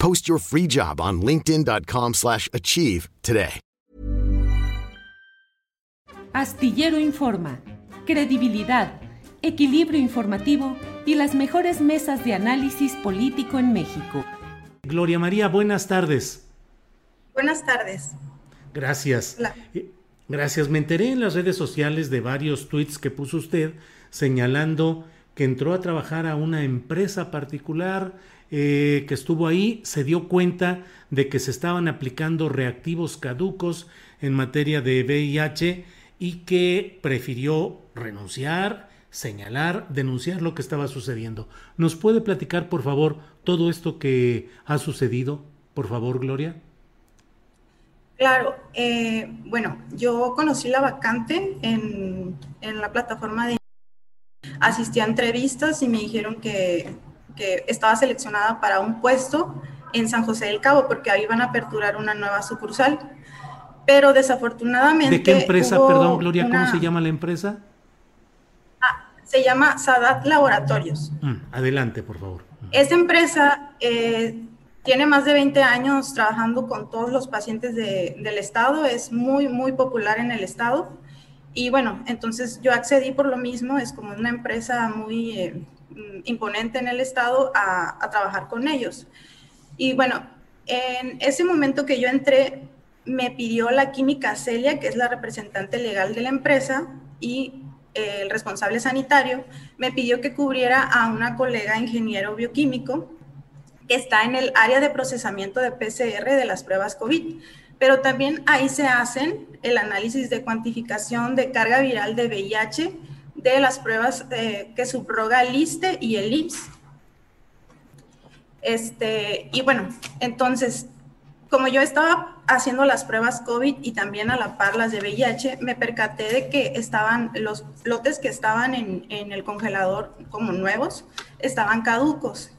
Post your free job on linkedin.com/achieve slash achieve today. Astillero Informa, credibilidad, equilibrio informativo y las mejores mesas de análisis político en México. Gloria María, buenas tardes. Buenas tardes. Gracias. Hola. Gracias. Me enteré en las redes sociales de varios tweets que puso usted señalando que entró a trabajar a una empresa particular, eh, que estuvo ahí, se dio cuenta de que se estaban aplicando reactivos caducos en materia de VIH y que prefirió renunciar, señalar, denunciar lo que estaba sucediendo. ¿Nos puede platicar, por favor, todo esto que ha sucedido? Por favor, Gloria. Claro, eh, bueno, yo conocí la vacante en, en, la plataforma de... Asistí a entrevistas y me dijeron que, que, estaba seleccionada para un puesto en San José del Cabo porque ahí van a aperturar una nueva sucursal. Pero desafortunadamente... ¿De qué empresa, perdón, Gloria? Una... ¿Cómo se llama la empresa? Ah, se llama Sadat Laboratorios. Mm, adelante, por favor. Esta empresa... Eh, tiene más de 20 años trabajando con todos los pacientes de, del estado, es muy, muy popular en el estado. Y bueno, entonces yo accedí por lo mismo, es como una empresa muy eh, imponente en el estado a, a, trabajar con ellos. Y bueno, en ese momento que yo entré, me pidió la química Celia, que es la representante legal de la empresa, y eh, el responsable sanitario, me pidió que cubriera a una colega ingeniero bioquímico que está en el área de procesamiento de PCR de las pruebas COVID, pero también ahí se hacen el análisis de cuantificación de carga viral de VIH de las pruebas eh, que subroga el ISTE y el IMSS. Este, y bueno, entonces, como yo estaba haciendo las pruebas COVID y también a la par las de VIH, me percaté de que estaban los lotes que estaban en, en el congelador como nuevos, estaban caducos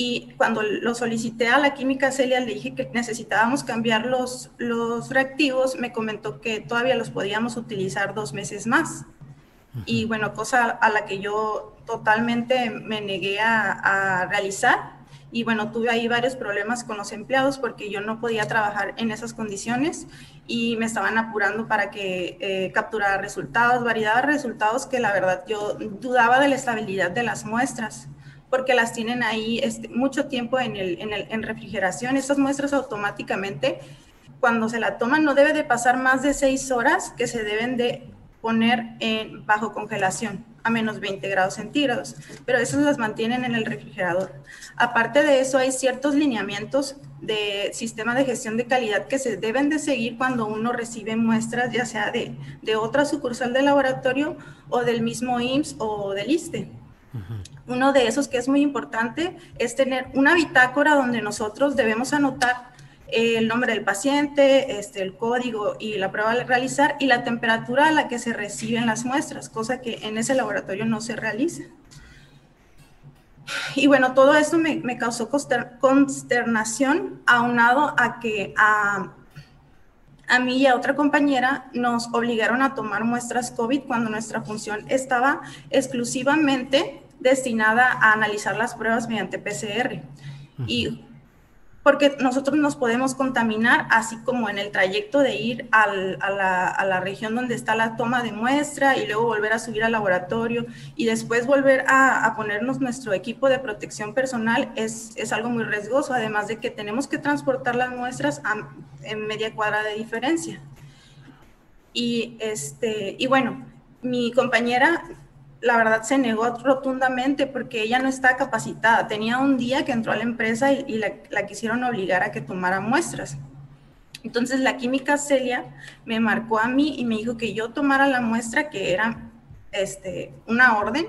y cuando lo solicité a la química Celia, le dije que necesitábamos cambiar los, los reactivos, me comentó que todavía los podíamos utilizar dos meses más. Y bueno, cosa a la que yo totalmente me negué a, a, realizar. Y bueno, tuve ahí varios problemas con los empleados porque yo no podía trabajar en esas condiciones y me estaban apurando para que eh, capturara resultados, variedad de resultados que la verdad yo dudaba de la estabilidad de las muestras porque las tienen ahí este, mucho tiempo en, el, en, el, en refrigeración. Estas muestras automáticamente, cuando se la toman, no debe de pasar más de seis horas que se deben de poner en, bajo congelación a menos 20 grados centígrados, pero esas las mantienen en el refrigerador. Aparte de eso, hay ciertos lineamientos de sistema de gestión de calidad que se deben de seguir cuando uno recibe muestras, ya sea de, de otra sucursal del laboratorio o del mismo IMSS o del ISTE. Uno de esos que es muy importante es tener una bitácora donde nosotros debemos anotar el nombre del paciente, este, el código y la prueba a realizar y la temperatura a la que se reciben las muestras, cosa que en ese laboratorio no se realiza. Y bueno, todo esto me, me causó consternación aunado a que a, a mí y a otra compañera nos obligaron a tomar muestras COVID cuando nuestra función estaba exclusivamente destinada a analizar las pruebas mediante PCR. Y porque nosotros nos podemos contaminar, así como en el trayecto de ir a, la, región donde está la toma de muestra y luego volver a subir al laboratorio y después volver a, ponernos nuestro equipo de protección personal es, es, algo muy riesgoso, además de que tenemos que transportar las muestras en media cuadra de diferencia. Y, este, y bueno, mi compañera la verdad se negó rotundamente porque ella no está capacitada. Tenía un día que entró a la empresa y, la, quisieron obligar a que tomara muestras. Entonces la química Celia me marcó a mí y me dijo que yo tomara la muestra que era este, una orden,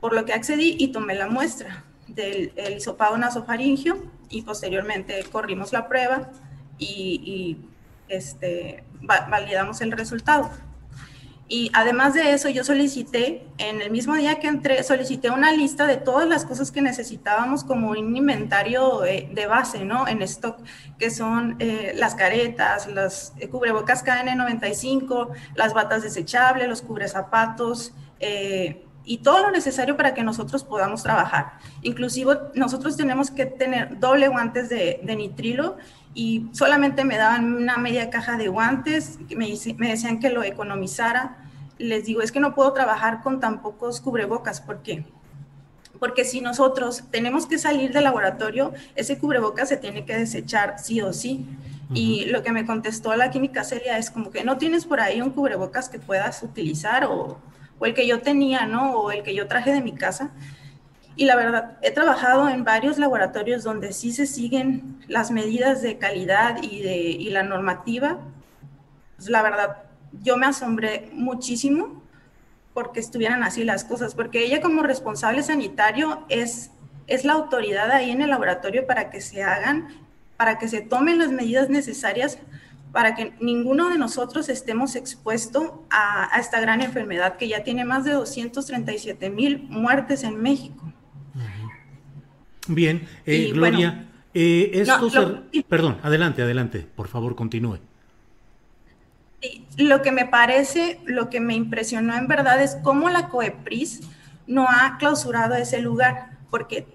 por lo que accedí y tomé la muestra del hisopado nasofaringio y posteriormente corrimos la prueba y, este, validamos el resultado. Y además de eso, yo solicité, en el mismo día que entré, solicité una lista de todas las cosas que necesitábamos como un inventario eh, de base, ¿no? En stock, que son eh, las caretas, las eh, cubrebocas KN95, las batas desechables, los cubrezapatos, y todo lo necesario para que nosotros podamos trabajar. Inclusive nosotros tenemos que tener doble guantes de, de nitrilo y solamente me daban una media caja de guantes, me, me decían que lo economizara. Les digo, es que no puedo trabajar con tan pocos cubrebocas, ¿por qué? Porque si nosotros tenemos que salir del laboratorio, ese cubrebocas se tiene que desechar sí o sí. Y lo que me contestó la química Celia es como que no tienes por ahí un cubrebocas que puedas utilizar o, el que yo tenía, ¿no? O el que yo traje de mi casa. Y la verdad, he trabajado en varios laboratorios donde sí se siguen las medidas de calidad y, de, la normativa. Pues, la verdad, yo me asombré muchísimo porque estuvieran así las cosas, porque ella como responsable sanitario es, es la autoridad ahí en el laboratorio para que se hagan, para que se tomen las medidas necesarias para que ninguno de nosotros estemos expuesto a, esta gran enfermedad que ya tiene más de 237 mil muertes en México. Bien, eh, Gloria, eh, perdón, adelante, adelante, por favor, continúe. Lo que me parece, lo que me impresionó en verdad es cómo la COEPRIS no ha clausurado ese lugar, porque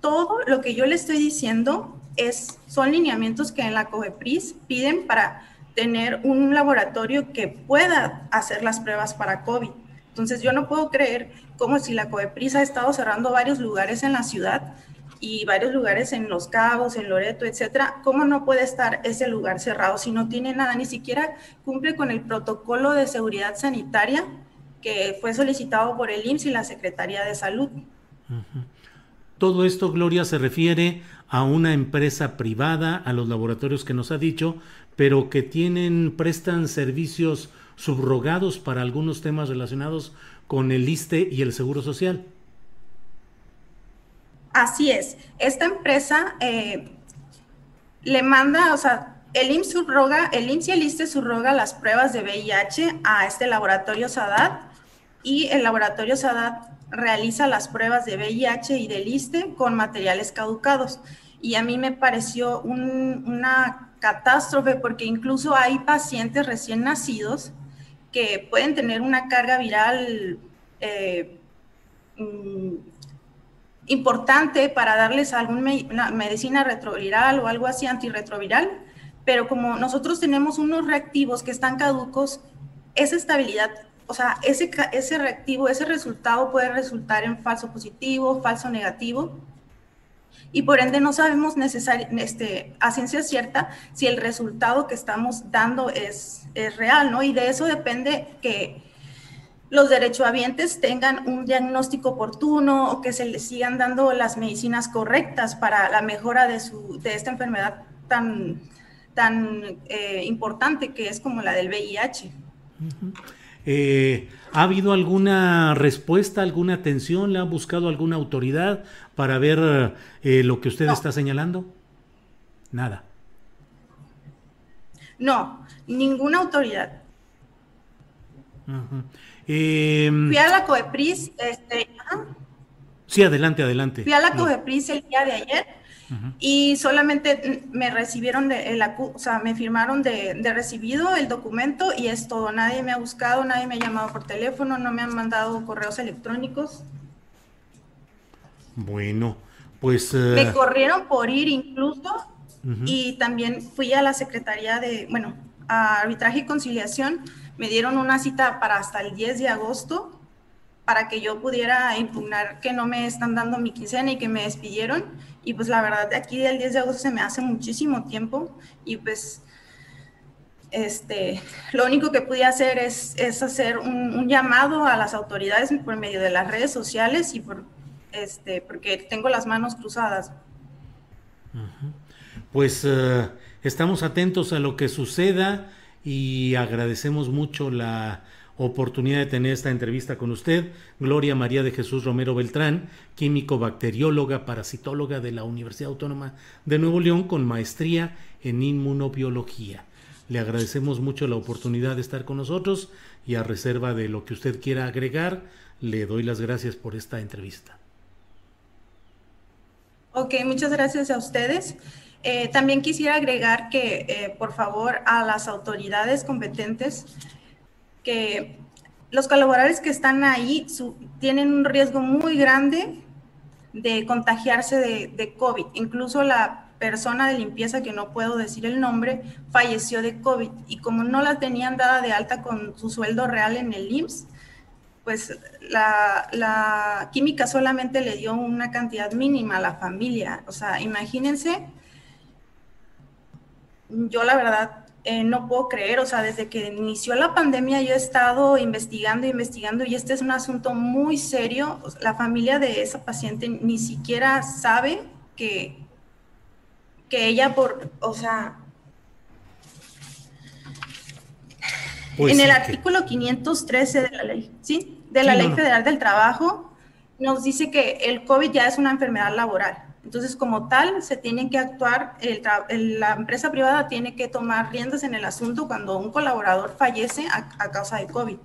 todo lo que yo le estoy diciendo son lineamientos que en la COEPRIS piden para tener un laboratorio que pueda hacer las pruebas para COVID. Entonces yo no puedo creer como si la COEPRIS ha estado cerrando varios lugares en la ciudad y varios lugares en Los Cabos, en Loreto, etcétera, ¿cómo no puede estar ese lugar cerrado si no tiene nada, ni siquiera cumple con el protocolo de seguridad sanitaria que fue solicitado por el IMSS y la Secretaría de Salud? Todo esto, Gloria, se refiere a una empresa privada, a los laboratorios que nos ha dicho, pero que tienen, prestan servicios subrogados para algunos temas relacionados con el ISTE y el Seguro Social. Así es. Esta empresa eh, le manda, o sea, el IMSS subroga, el IMSS y el ISTE subroga las pruebas de VIH a este laboratorio SADAT y el laboratorio SADAT realiza las pruebas de VIH y del ISTE con materiales caducados. Y a mí me pareció una catástrofe porque incluso hay pacientes recién nacidos que pueden tener una carga viral eh, mm, importante para darles alguna medicina retroviral o algo así antirretroviral, pero como nosotros tenemos unos reactivos que están caducos, esa estabilidad, o sea, ese, ese reactivo, ese resultado puede resultar en falso positivo, falso negativo, y por ende no sabemos este, a ciencia cierta si el resultado que estamos dando es, es real, ¿no? Y de eso depende que los derechohabientes tengan un diagnóstico oportuno o que se les sigan dando las medicinas correctas para la mejora de, su, de esta enfermedad tan, tan eh, importante que es como la del VIH. Eh, ¿Ha habido alguna respuesta, alguna atención? ¿Le ha buscado alguna autoridad para ver eh, lo que usted está señalando? Nada. No, ninguna autoridad. Em, Fui a la COEPRIS. Este, sí, adelante, adelante. Fui a la COEPRIS el día de ayer y solamente me recibieron, de, el, o sea, me firmaron de, de, recibido el documento y es todo. Nadie me ha buscado, nadie me ha llamado por teléfono, no me han mandado correos electrónicos. Bueno, pues... Me eh, corrieron por ir incluso y también fui a la Secretaría de, bueno, a Arbitraje y Conciliación, me dieron una cita para hasta el 10 de agosto para que yo pudiera impugnar que no me están dando mi quincena y que me despidieron. Y pues la verdad, de aquí del 10 de agosto se me hace muchísimo tiempo y pues este, lo único que pude hacer es, es hacer un, llamado a las autoridades por medio de las redes sociales y por, este, porque tengo las manos cruzadas. Pues eh, estamos atentos a lo que suceda y agradecemos mucho la oportunidad de tener esta entrevista con usted, Gloria María de Jesús Romero Beltrán, químico bacterióloga, parasitóloga de la Universidad Autónoma de Nuevo León con maestría en inmunobiología. Le agradecemos mucho la oportunidad de estar con nosotros y a reserva de lo que usted quiera agregar, le doy las gracias por esta entrevista. Ok, muchas gracias a ustedes. Eh, también quisiera agregar que, eh, por favor, a las autoridades competentes, que los colaboradores que están ahí tienen un riesgo muy grande de contagiarse de, COVID. Incluso la persona de limpieza, que no puedo decir el nombre, falleció de COVID y como no la tenían dada de alta con su sueldo real en el IMSS, pues la, química solamente le dio una cantidad mínima a la familia. O sea, imagínense, yo la verdad eh, no puedo creer, o sea, desde que inició la pandemia yo he estado investigando, investigando y este es un asunto muy serio. La familia de esa paciente ni siquiera sabe que, que ella por, o sea, pues en el artículo 513 de la ley, ¿sí? De la Ley Federal del Trabajo, nos dice que el COVID ya es una enfermedad laboral. Entonces, como tal, se tiene que actuar, la empresa privada tiene que tomar riendas en el asunto cuando un colaborador fallece a, causa de COVID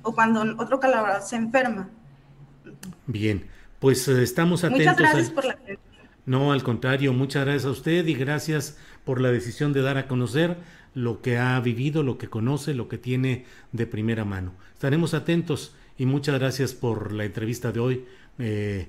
o cuando otro colaborador se enferma. Bien, pues eh, estamos atentos. Muchas gracias por la no, al contrario, muchas gracias a usted y gracias por la decisión de dar a conocer lo que ha vivido, lo que conoce, lo que tiene de primera mano. Estaremos atentos y muchas gracias por la entrevista de hoy, eh,